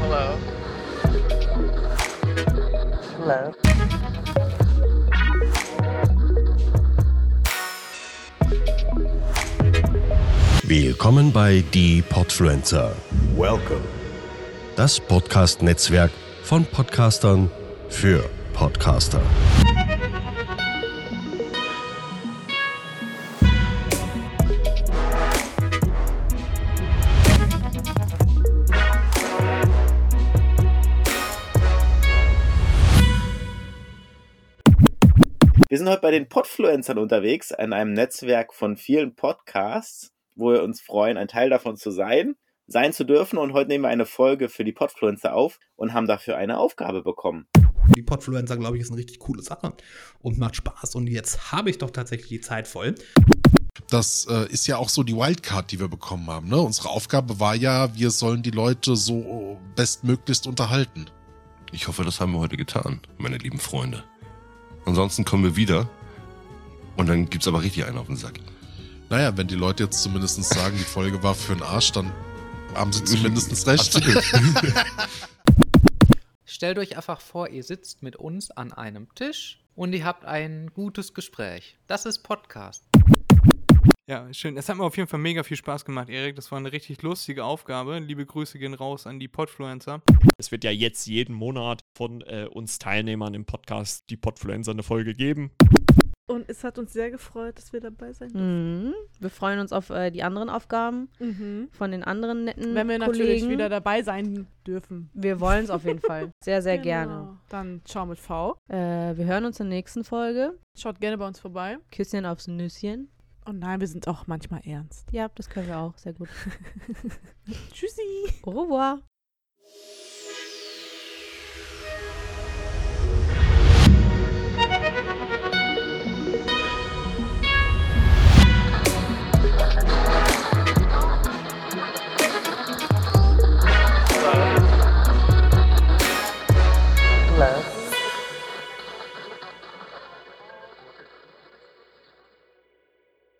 Hello. Hello. Willkommen bei Die Podfluencer. Welcome. Das Podcast-Netzwerk von Podcastern für Podcaster. Wir sind heute bei den Podfluencern unterwegs, an einem Netzwerk von vielen Podcasts, wo wir uns freuen, ein Teil davon zu sein, sein zu dürfen. Und heute nehmen wir eine Folge für die Podfluencer auf und haben dafür eine Aufgabe bekommen. Die Podfluencer, glaube ich, ist eine richtig coole Sache und macht Spaß. Und jetzt habe ich doch tatsächlich die Zeit voll. Das äh, ist ja auch so die Wildcard, die wir bekommen haben. Ne? Unsere Aufgabe war ja, wir sollen die Leute so bestmöglichst unterhalten. Ich hoffe, das haben wir heute getan, meine lieben Freunde. Ansonsten kommen wir wieder und dann gibt's aber richtig einen auf den Sack. Naja, wenn die Leute jetzt zumindest sagen, die Folge war für den Arsch, dann haben sie zumindest recht. Stellt euch einfach vor, ihr sitzt mit uns an einem Tisch und ihr habt ein gutes Gespräch. Das ist Podcast. Ja, schön. Es hat mir auf jeden Fall mega viel Spaß gemacht, Erik. Das war eine richtig lustige Aufgabe. Liebe Grüße gehen raus an die Podfluencer. Es wird ja jetzt jeden Monat von äh, uns Teilnehmern im Podcast die Podfluencer eine Folge geben. Und es hat uns sehr gefreut, dass wir dabei sein dürfen. Mhm. Wir freuen uns auf äh, die anderen Aufgaben Mhm. von den anderen netten Wenn wir natürlich Kollegen. wieder dabei sein dürfen. Wir wollen es auf jeden Fall. Sehr, sehr gerne. Genau. Dann ciao mit V. Äh, wir hören uns in der nächsten Folge. Schaut gerne bei uns vorbei. Küsschen aufs Nüsschen. Und nein, wir sind auch manchmal ernst. Ja, das können wir auch. Sehr gut. Tschüssi. Au revoir.